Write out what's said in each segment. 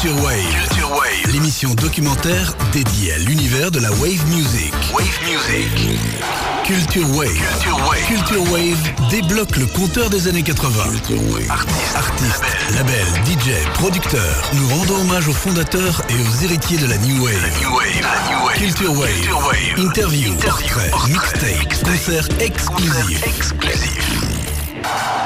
Culture Wave. Culture Wave. L'émission documentaire dédiée à l'univers de la wave music. Wave music. Culture Wave. Culture Wave. Culture Wave débloque le compteur des années 80. Artistes, artistes, labels, DJ, producteurs. Nous rendons hommage aux fondateurs et aux héritiers de la New Wave. New Wave. Culture Wave. Culture Wave. Interview, portrait, mixtape, concerts exclusifs.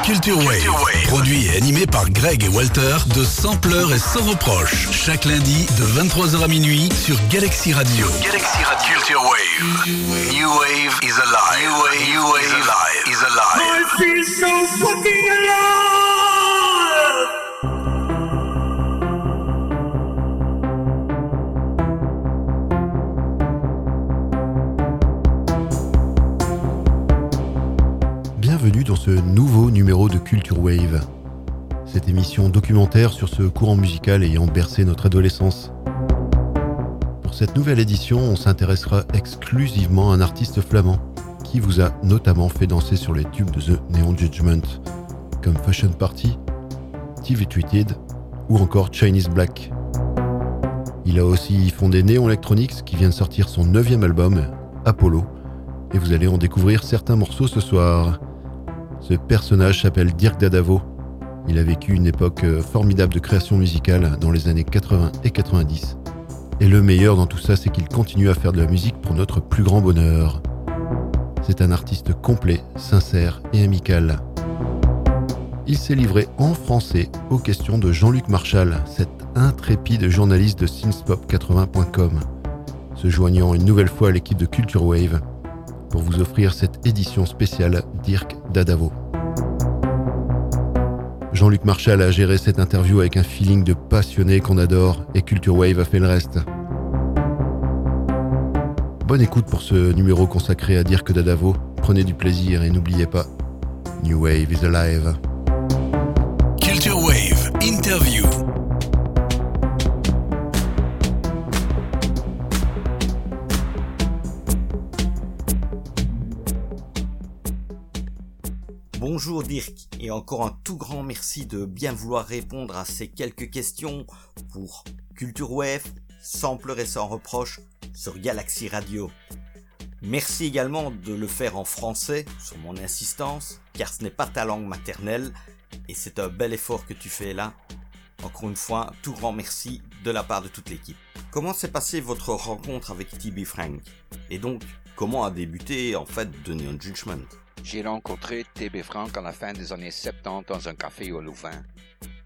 Culture Wave, produit et animé par Greg et Walter de Sampleur et sans reproche. Chaque lundi de 23h à minuit sur Galaxy Radio. Galaxy Radio. Culture Wave. New Wave is alive. New Wave, New Wave is alive. Is alive. I feel so fucking alive. Ce nouveau numéro de Culture Wave. Cette émission documentaire sur ce courant musical ayant bercé notre adolescence. Pour cette nouvelle édition, on s'intéressera exclusivement à un artiste flamand qui vous a notamment fait danser sur les tubes de The Neon Judgment, comme Fashion Party, TV Tweeted ou encore Chinese Black. Il a aussi fondé Neon Electronics qui vient de sortir son neuvième album, Apollo, et vous allez en découvrir certains morceaux ce soir. Ce personnage s'appelle Dirk Dadavo. Il a vécu une époque euh, formidable de création musicale dans les années 80 et 90. Et le meilleur dans tout ça, c'est qu'il continue à faire de la musique pour notre plus grand bonheur. C'est un artiste complet, sincère et amical. Il s'est livré en français aux questions de Jean-Luc Marchal, cet intrépide journaliste de synthpop80.com, se joignant une nouvelle fois à l'équipe de Culture Wave pour vous offrir cette édition spéciale Dirk Dadavo. Jean-Luc Marchal a géré cette interview avec un feeling de passionné qu'on adore et Culture Wave a fait le reste. Bonne écoute pour ce numéro consacré à Dirk Dadavo. Prenez du plaisir et n'oubliez pas, New Wave is alive. Culture Wave, interview. Bonjour Dirk et encore un tout grand merci de bien vouloir répondre à ces quelques questions pour Culture Wave, sans pleurer sans reproche sur Galaxy Radio. Merci également de le faire en français sur mon insistance car ce n'est pas ta langue maternelle et c'est un bel effort que tu fais là. Encore une fois, tout grand merci de la part de toute l'équipe. Comment s'est passée votre rencontre avec TB Frank? Et donc, comment a débuté en fait The Neon Judgment? J'ai rencontré TB Frank à la fin des années 70 dans un café au Louvain.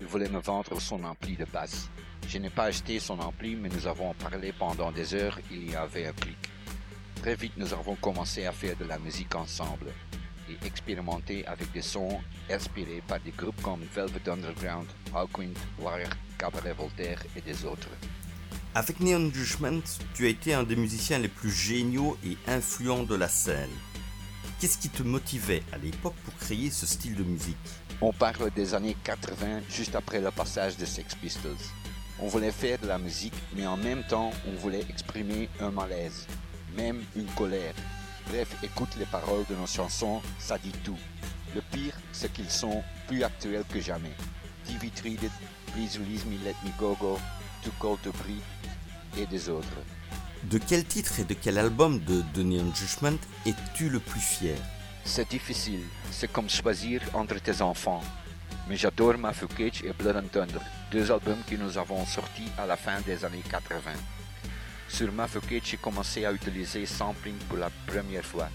Il voulait me vendre son ampli de basse. Je n'ai pas acheté son ampli, mais nous avons parlé pendant des heures, il y avait un clic. Très vite, nous avons commencé à faire de la musique ensemble et expérimenter avec des sons inspirés par des groupes comme Velvet Underground, Hawkwind, Wire, Cabaret Voltaire et des autres. Avec Neon Judgment, tu as été un des musiciens les plus géniaux et influents de la scène. Qu'est-ce qui te motivait à l'époque pour créer ce style de musique? On parle des années 80, juste après le passage de Sex Pistols. On voulait faire de la musique, mais en même temps, on voulait exprimer un malaise, même une colère. Bref, écoute les paroles de nos chansons, ça dit tout. Le pire, c'est qu'ils sont plus actuels que jamais. TV Treated, Please Release Me, Let Me Go Go, Too Cold to Breathe et des autres. De quel titre et de quel album de The Neon Judgment es-tu le plus fier? C'est difficile, c'est comme choisir entre tes enfants. Mais j'adore Matthew Cage et Blood and Thunder, deux albums que nous avons sortis à la fin des années 80. Sur Matthew Cage, j'ai commencé à utiliser sampling pour la première fois.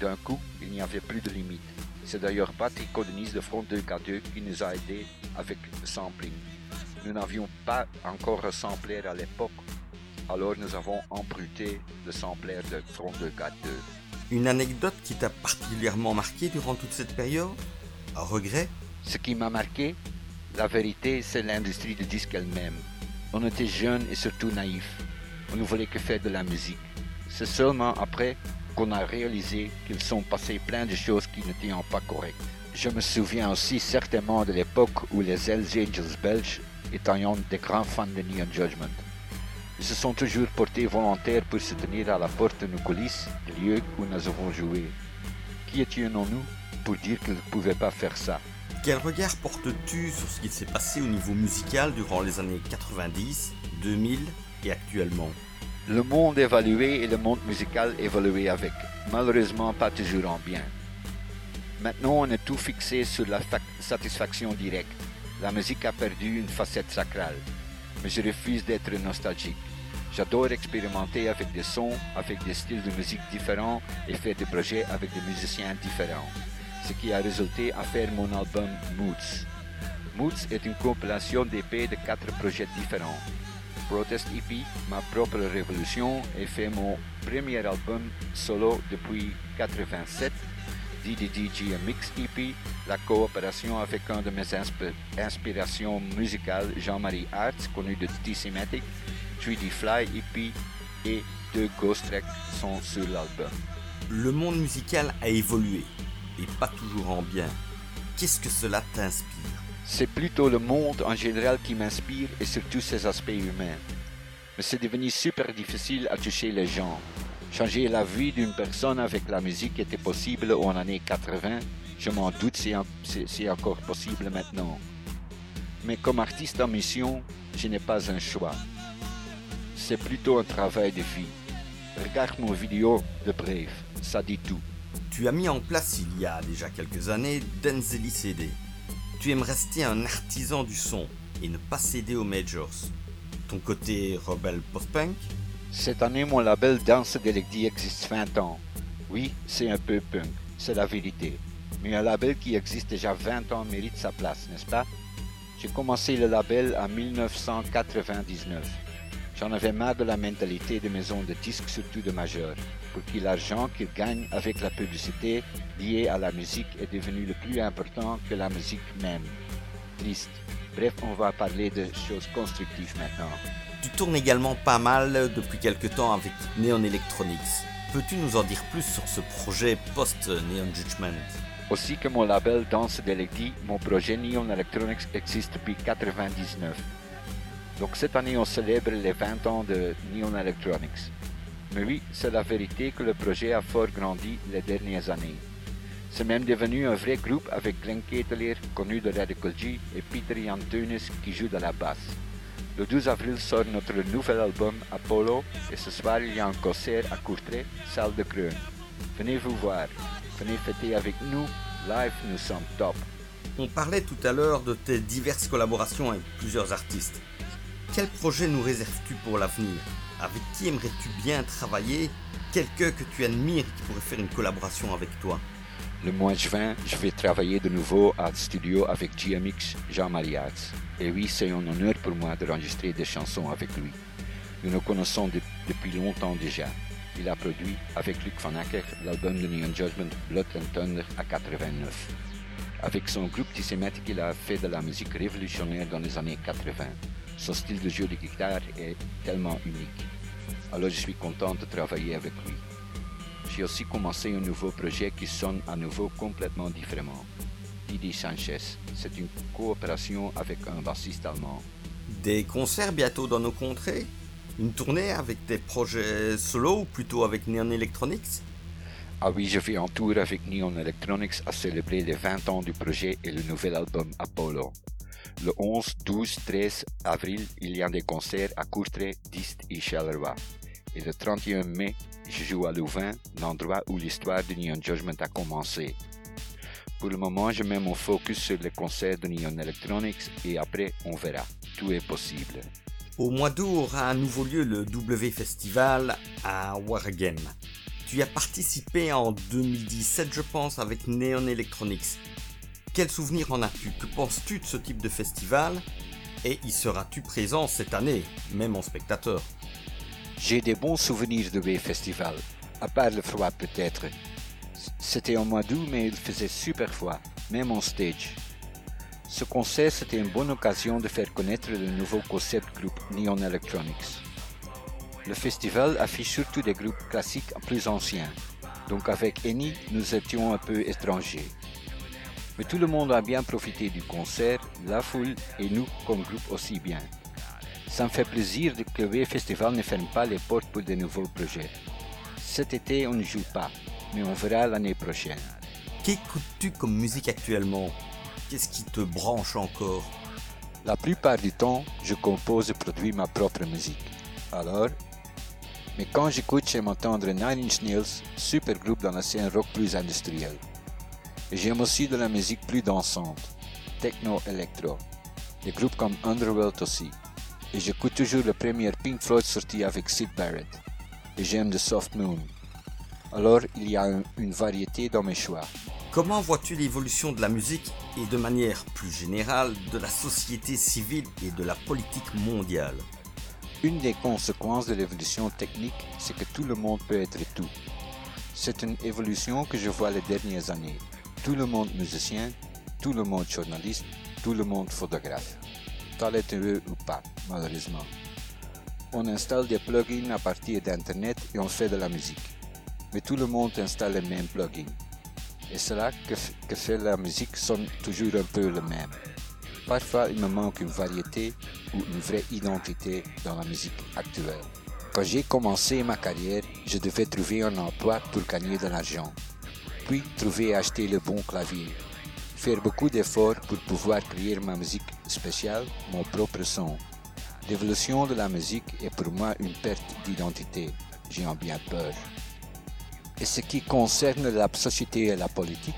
D'un coup, il n'y avait plus de limite. C'est d'ailleurs Patrick Codenis de Front 2K2 qui nous a aidés avec sampling. Nous n'avions pas encore un sampler à l'époque, alors nous avons emprunté le sampler de Front 2K2. Une anecdote qui t'a particulièrement marqué durant toute cette période? Un regret? Ce qui m'a marqué, la vérité, c'est l'industrie du disque elle-même. On était jeunes et surtout naïfs. On ne voulait que faire de la musique. C'est seulement après qu'on a réalisé qu'ils sont passés plein de choses qui n'étaient pas correctes. Je me souviens aussi certainement de l'époque où les Hells Angels belges étaient des grands fans de Neon Judgment. Ils se sont toujours portés volontaires pour se tenir à la porte de nos coulisses, des lieux où nous avons joué. Qui étions-nous pour dire qu'ils ne pouvaient pas faire ça? Quel regard portes-tu sur ce qui s'est passé au niveau musical durant les années 90, 2000 et actuellement? Le monde évalué et le monde musical évolué avec. Malheureusement, pas toujours en bien. Maintenant, on est tout fixé sur la satisfaction directe. La musique a perdu une facette sacrale. Mais je refuse d'être nostalgique. J'adore expérimenter avec des sons, avec des styles de musique différents et faire des projets avec des musiciens différents. Ce qui a résulté à faire mon album Moods. Moods est une compilation d'épées de quatre projets différents. Protest EP, ma propre révolution, et fait mon premier album solo depuis 87 DDDG Mix EP, la coopération avec un de mes inspirations musicales, Jean-Marie Arts, connu de T-Sematic, 3D Fly EP et deux Ghost Tracks sont sur l'album. Le monde musical a évolué, et pas toujours en bien. Qu'est-ce que cela t'inspire? C'est plutôt le monde en général qui m'inspire et surtout ses aspects humains. Mais c'est devenu super difficile à toucher les gens. Changer la vie d'une personne avec la musique était possible en années 80. Je m'en doute c'est encore possible maintenant. Mais comme artiste en mission, je n'ai pas un choix. C'est plutôt un travail de vie. Regarde mon vidéo de Brave, ça dit tout. Tu as mis en place il y a déjà quelques années Denzeli CD. Tu aimes rester un artisan du son et ne pas céder aux majors. Ton côté rebelle post-punk cette année, mon label Dance Delecti existe 20 ans. Oui, c'est un peu punk, c'est la vérité. Mais un label qui existe déjà 20 ans mérite sa place, n'est-ce pas? J'ai commencé le label en 1999. J'en avais marre de la mentalité des maisons de disques, surtout de majeurs, pour qui l'argent qu'ils gagnent avec la publicité liée à la musique est devenu le plus important que la musique même. Triste. Bref, on va parler de choses constructives maintenant. Tu tournes également pas mal depuis quelques temps avec Neon Electronics. Peux-tu nous en dire plus sur ce projet post-Neon Judgment? Aussi que mon label Dance Delecti, mon projet Neon Electronics existe depuis 1999. Donc cette année, on célèbre les 20 ans de Neon Electronics. Mais oui, c'est la vérité que le projet a fort grandi les dernières années. C'est même devenu un vrai groupe avec Glenn Ketelier, connu de Radical G, et Peter Antunes qui joue de la basse. Le 12 avril sort notre nouvel album Apollo et ce soir il y a un concert à Courtrai, salle de Creun. Venez vous voir, venez fêter avec nous, live nous sommes top. On parlait tout à l'heure de tes diverses collaborations avec plusieurs artistes. Quel projet nous réserves-tu pour l'avenir? Avec qui aimerais-tu bien travailler? Quelqu'un que tu admires qui pourrait faire une collaboration avec toi? Le mois de juin, je vais travailler de nouveau à studio avec GMX Jean-Marie Arts. Et oui, c'est un honneur pour moi d'enregistrer des chansons avec lui. Nous nous connaissons depuis longtemps déjà. Il a produit avec Luc Van Acker l'album de Neon Judgment Blood and Thunder à 89. Avec son groupe Tissematic, il a fait de la musique révolutionnaire dans les années 80. Son style de jeu de guitare est tellement unique. Alors je suis content de travailler avec lui j'ai aussi commencé un nouveau projet qui sonne à nouveau complètement différemment. Didi Sanchez, c'est une coopération avec un bassiste allemand. Des concerts bientôt dans nos contrées? Une tournée avec des projets solo ou plutôt avec Neon Electronics? Ah oui, je fais un tour avec Neon Electronics à célébrer les 20 ans du projet et le nouvel album Apollo. Le 11, 12, 13 avril, il y a des concerts à Courtrai, Dist et Charleroi. Et le 31 mai, je joue à Louvain, l'endroit où l'histoire de Neon Judgment a commencé. Pour le moment, je mets mon focus sur les concerts de Neon Electronics et après, on verra. Tout est possible. Au mois d'août aura à nouveau lieu le W Festival à Wargame. Tu y as participé en 2017, je pense, avec Neon Electronics. Quel souvenir en as-tu? Que penses-tu de ce type de festival? Et y seras-tu présent cette année, même en spectateur? J'ai des bons souvenirs de Wave Festival, à part le froid peut-être. C'était en mois d'août, mais il faisait super froid, même en stage. Ce concert, c'était une bonne occasion de faire connaître le nouveau concept groupe Neon Electronics. Le festival affiche surtout des groupes classiques plus anciens, donc avec Eni, nous étions un peu étrangers. Mais tout le monde a bien profité du concert, la foule et nous comme groupe aussi bien. Ça me fait plaisir que le Festival ne ferme pas les portes pour de nouveaux projets. Cet été, on ne joue pas, mais on verra l'année prochaine. Qu'écoutes-tu comme musique actuellement? Qu'est-ce qui te branche encore? La plupart du temps, je compose et produis ma propre musique. Alors, mais quand j'écoute, j'aime entendre Nine Inch Nails, super groupe dans la scène rock plus industrielle. Et j'aime aussi de la musique plus dansante, techno-électro, des groupes comme Underworld aussi. Et j'écoute toujours le premier Pink Floyd sorti avec Sid Barrett. Et j'aime The Soft Moon. Alors, il y a une variété dans mes choix. Comment vois-tu l'évolution de la musique et de manière plus générale de la société civile et de la politique mondiale? Une des conséquences de l'évolution technique, c'est que tout le monde peut être tout. C'est une évolution que je vois les dernières années. Tout le monde musicien, tout le monde journaliste, tout le monde photographe. Talentueux ou pas, malheureusement. On installe des plugins à partir d'Internet et on fait de la musique. Mais tout le monde installe les mêmes plugins. Et cela que, que fait la musique sonne toujours un peu le même. Parfois, il me manque une variété ou une vraie identité dans la musique actuelle. Quand j'ai commencé ma carrière, je devais trouver un emploi pour gagner de l'argent, puis trouver et acheter le bon clavier, faire beaucoup d'efforts pour pouvoir créer ma musique spéciale, mon propre son. L'évolution de la musique est pour moi une perte d'identité. J'ai en bien peur. Et ce qui concerne la société et la politique,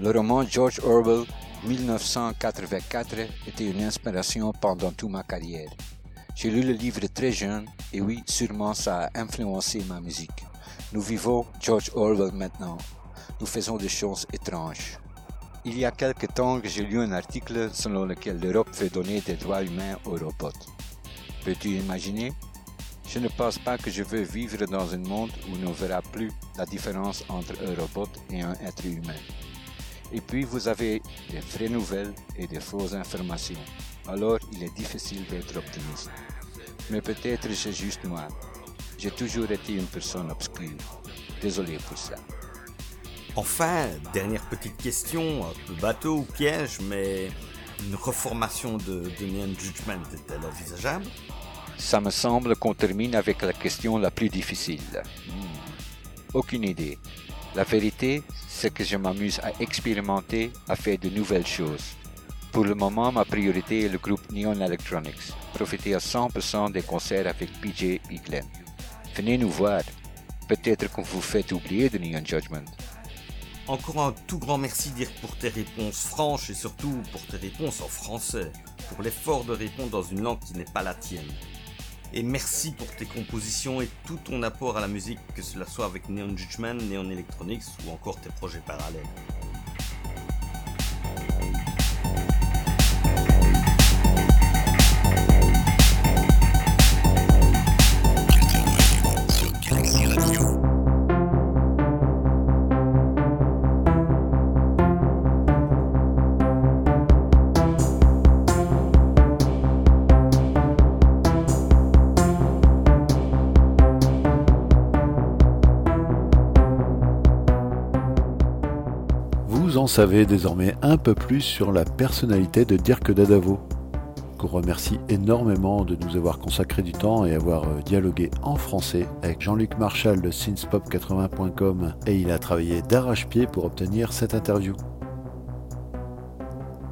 le roman George Orwell 1984 était une inspiration pendant toute ma carrière. J'ai lu le livre très jeune et oui, sûrement ça a influencé ma musique. Nous vivons George Orwell maintenant. Nous faisons des choses étranges. Il y a quelque temps que j'ai lu un article selon lequel l'Europe veut donner des droits humains aux robots. Peux-tu imaginer? Je ne pense pas que je veux vivre dans un monde où on ne verra plus la différence entre un robot et un être humain. Et puis vous avez des vraies nouvelles et des fausses informations. Alors il est difficile d'être optimiste. Mais peut-être c'est juste moi. J'ai toujours été une personne obscure. Désolé pour ça. Enfin, dernière petite question, un peu bateau ou piège, mais une reformation de, Judgment est-elle envisageable? Ça me semble qu'on termine avec la question la plus difficile. Aucune idée. La vérité, c'est que je m'amuse à expérimenter, à faire de nouvelles choses. Pour le moment, ma priorité est le groupe Neon Electronics. Profitez à 100% des concerts avec PJ et. Venez nous voir. Peut-être qu'on vous fait oublier de Neon Judgment. Encore un tout grand merci Dirk pour tes réponses franches et surtout pour tes réponses en français, pour l'effort de répondre dans une langue qui n'est pas la tienne. Et merci pour tes compositions et tout ton apport à la musique, que cela soit avec Neon Judgment, Neon Electronics ou encore tes projets parallèles. En savez désormais un peu plus sur la personnalité de Dirk Dadavo, qu'on remercie énormément de nous avoir consacré du temps et avoir euh, dialogué en français avec Jean-Luc Marchal de synthpop80.com et il a travaillé d'arrache-pied pour obtenir cette interview.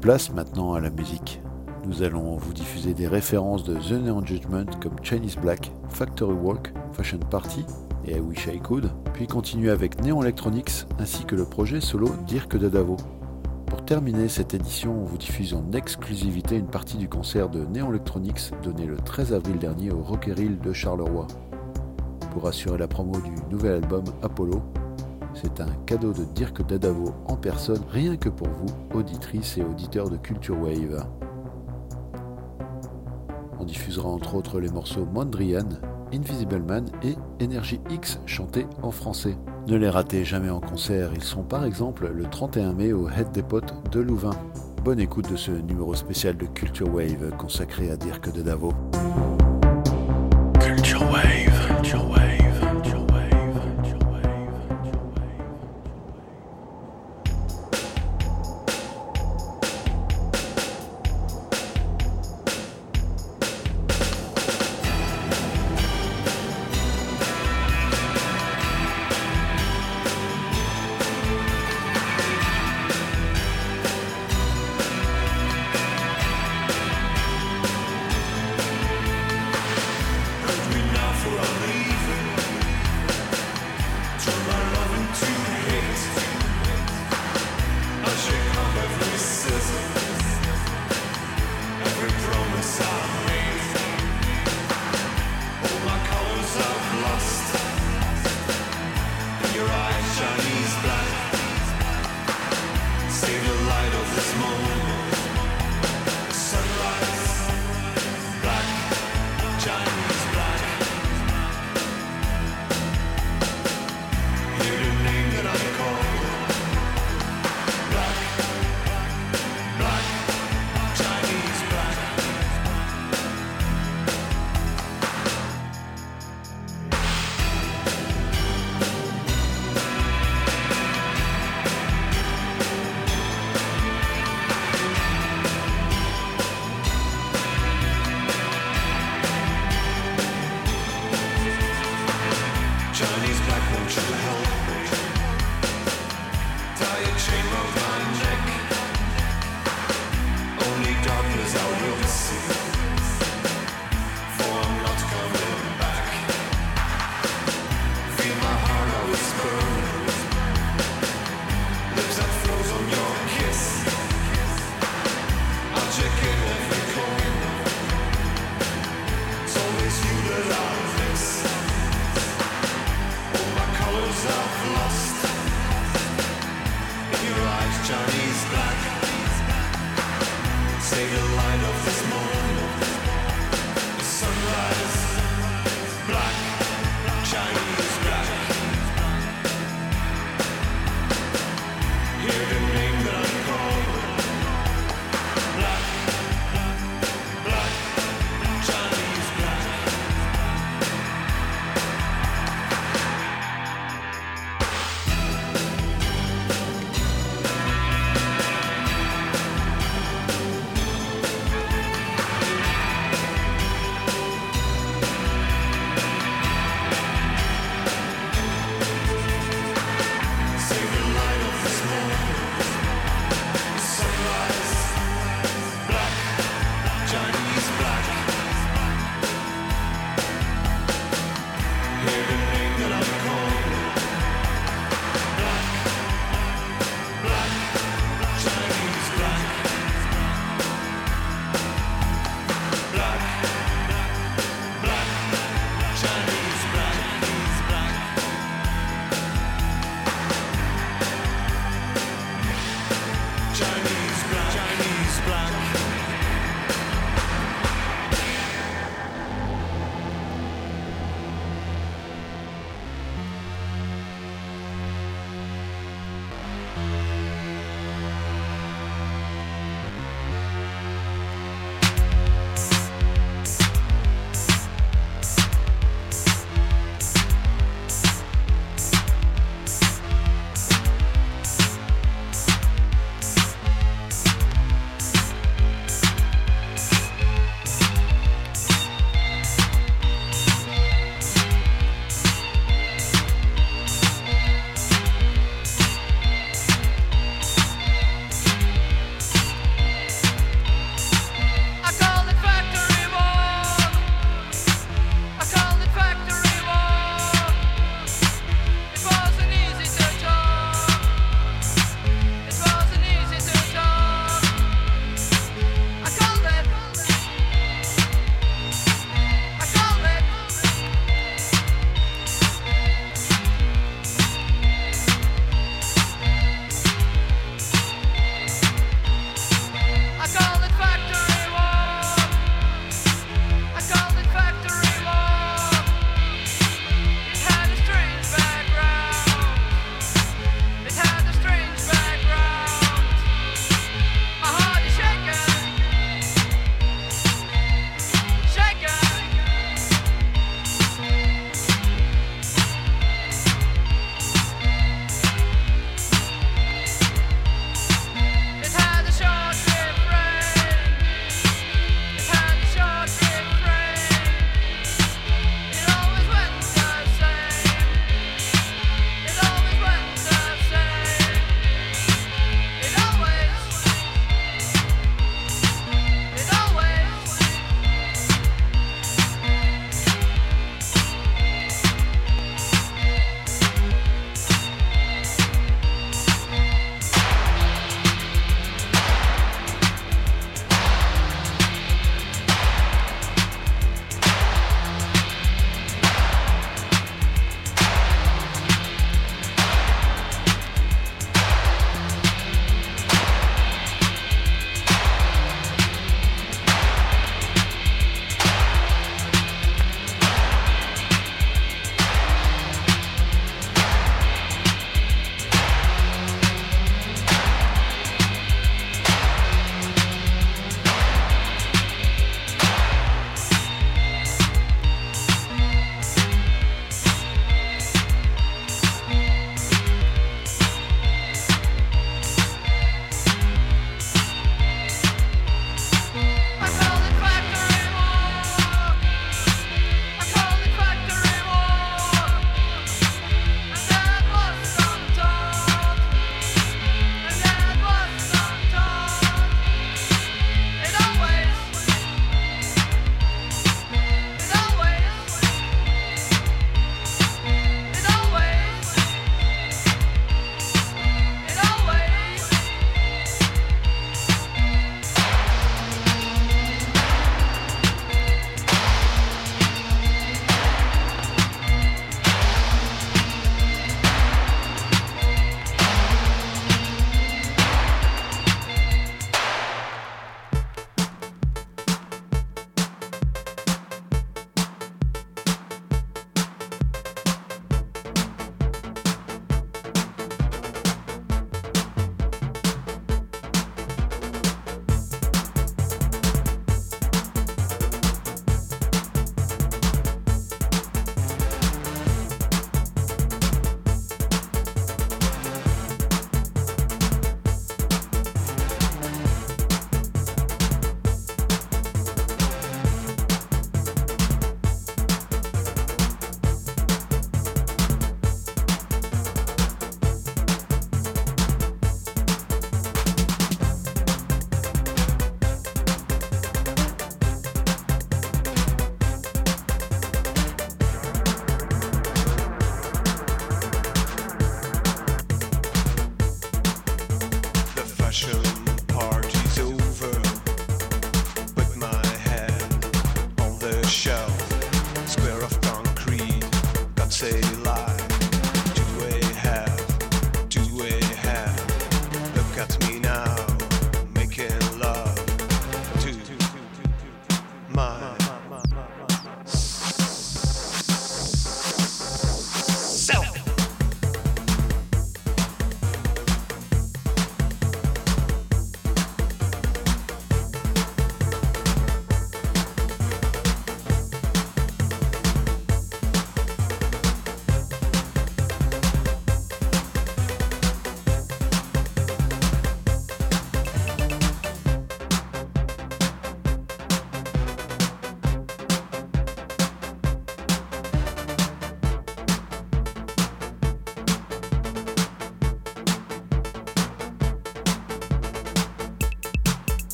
Place maintenant à la musique. Nous allons vous diffuser des références de The Neon Judgment comme Chinese Black, Factory Walk, Fashion Party I Wish I Could, puis continuer avec Neon Electronics ainsi que le projet solo Dirk Dadavo. Pour terminer cette édition, on vous diffuse en exclusivité une partie du concert de Neon Electronics donné le 13 avril dernier au Rockeril de Charleroi. Pour assurer la promo du nouvel album Apollo, c'est un cadeau de Dirk Dadavo en personne, rien que pour vous, auditrices et auditeurs de Culture Wave. On diffusera entre autres les morceaux Mondrian, Invisible Man et Energy X chantés en français. Ne les ratez jamais en concert, ils sont par exemple le 31 mai au Head Depot de Louvain. Bonne écoute de ce numéro spécial de Culture Wave consacré à Dirk de Davo.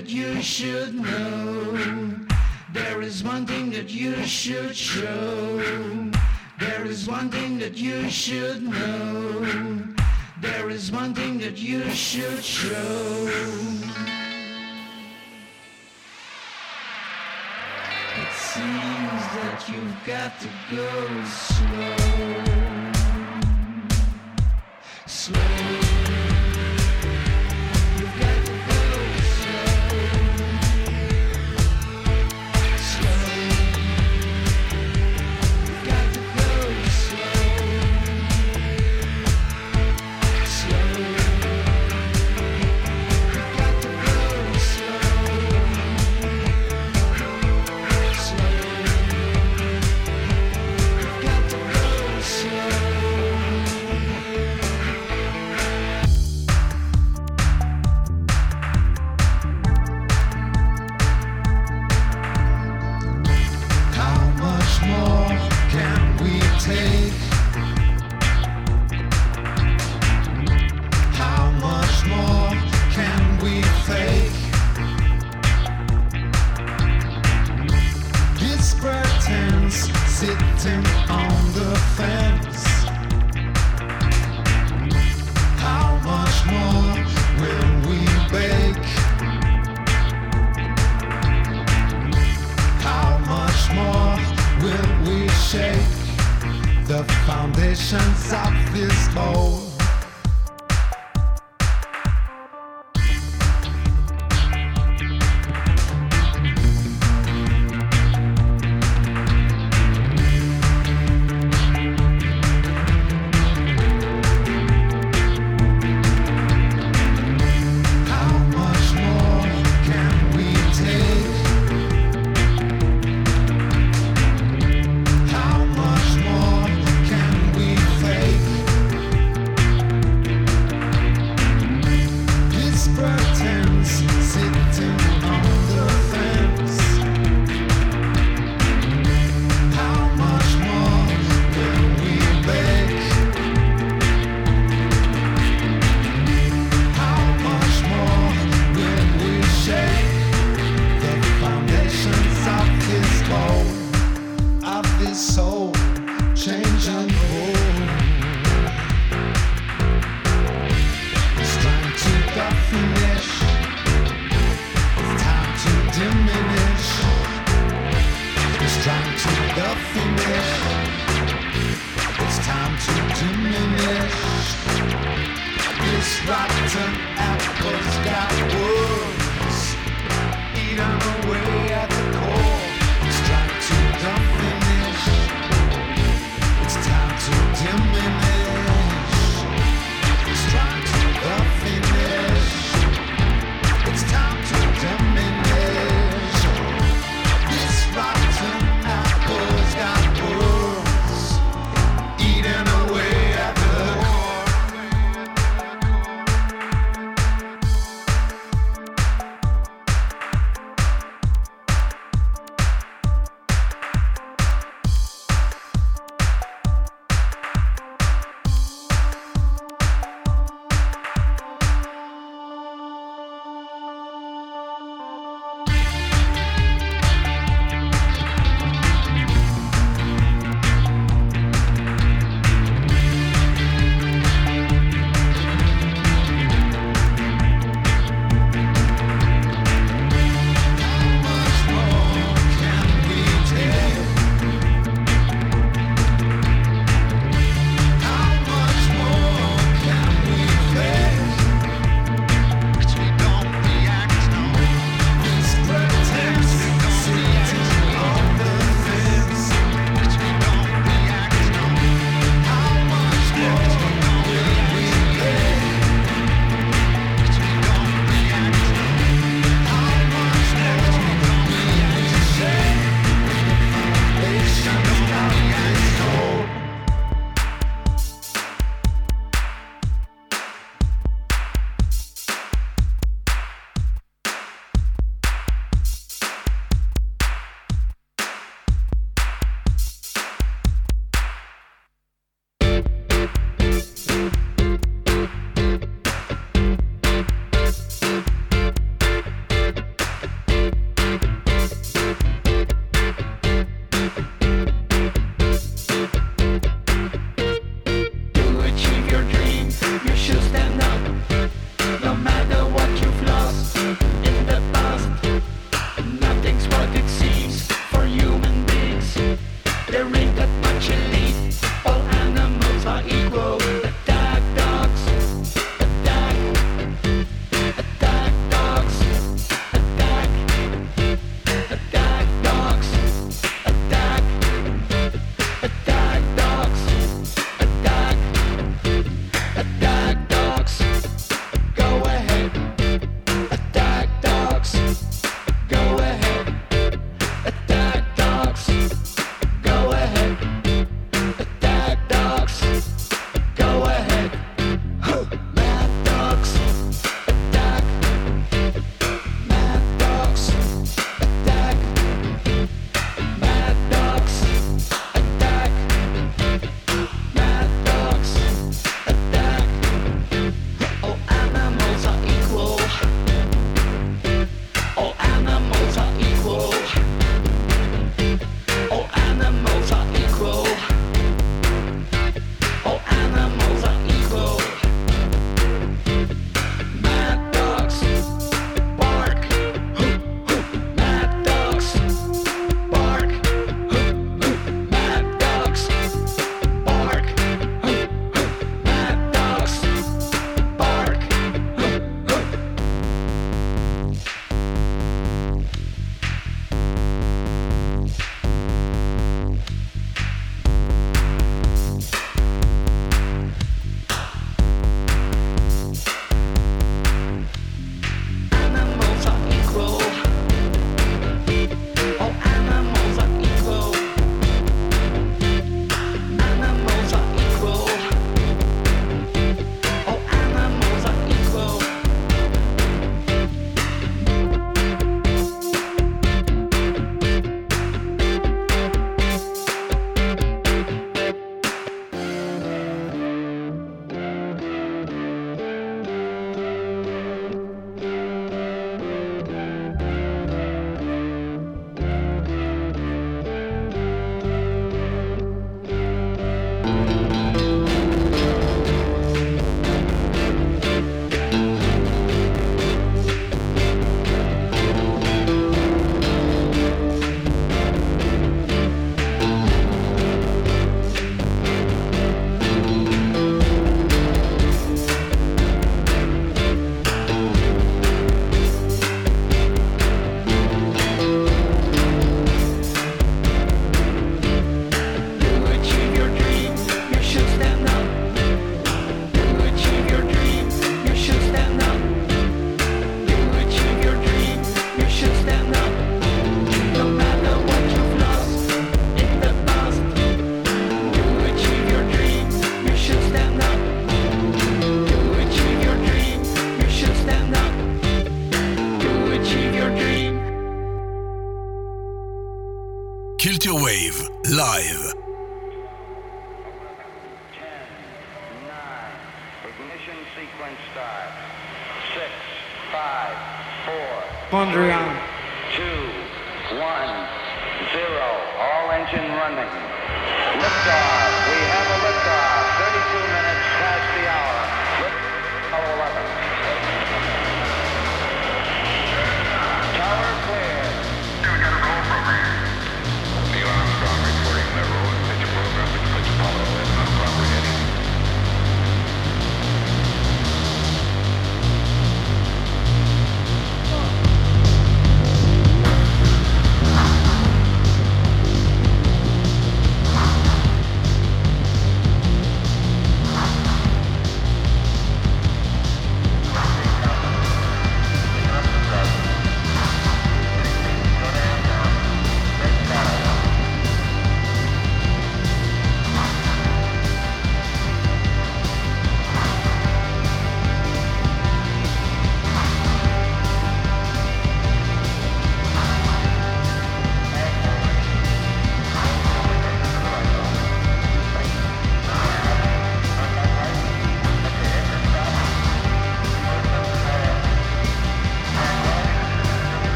that you should know. There is one thing that you should show. There is one thing that you should know. There is one thing that you should show. It seems that you've got to go slow. shake the foundations of this whole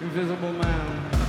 Invisible Man.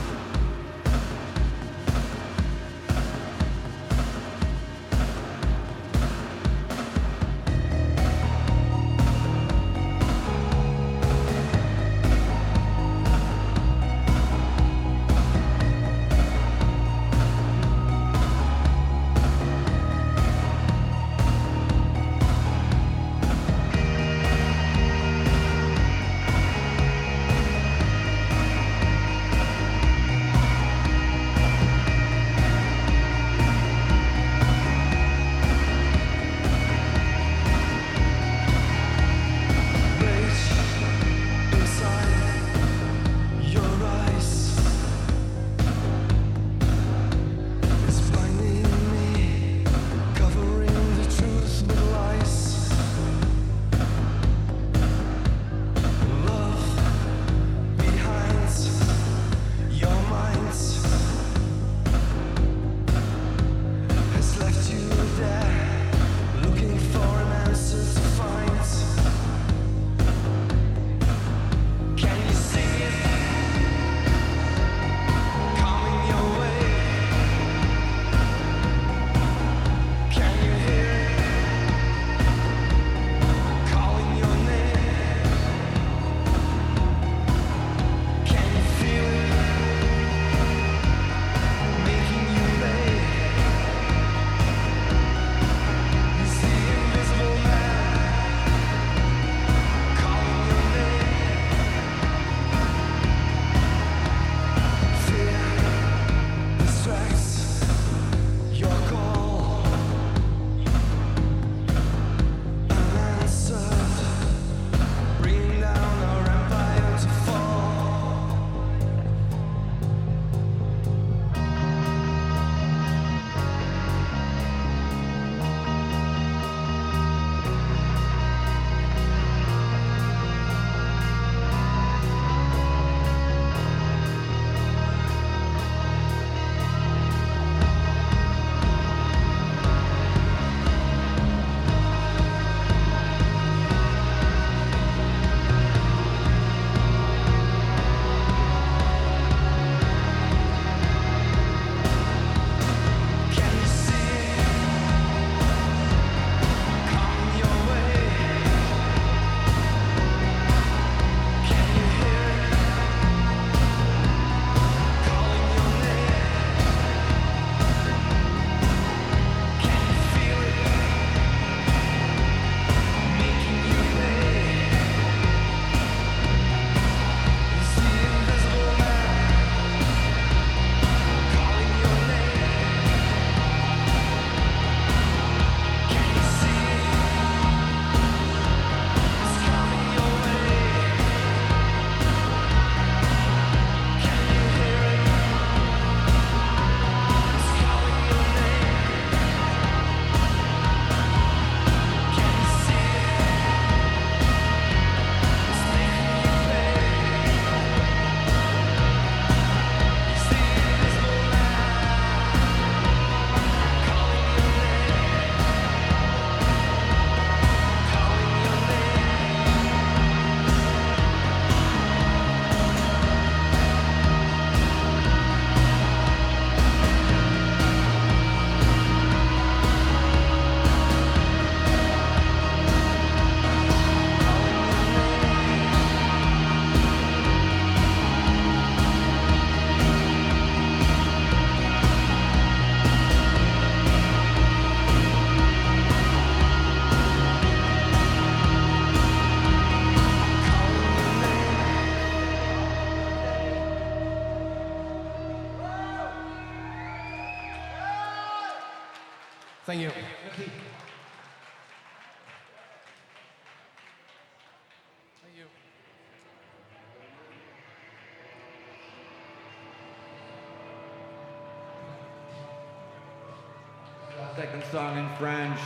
Song in French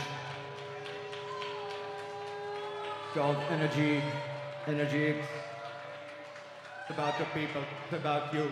called Energy, Energy. It's about the people, it's about you.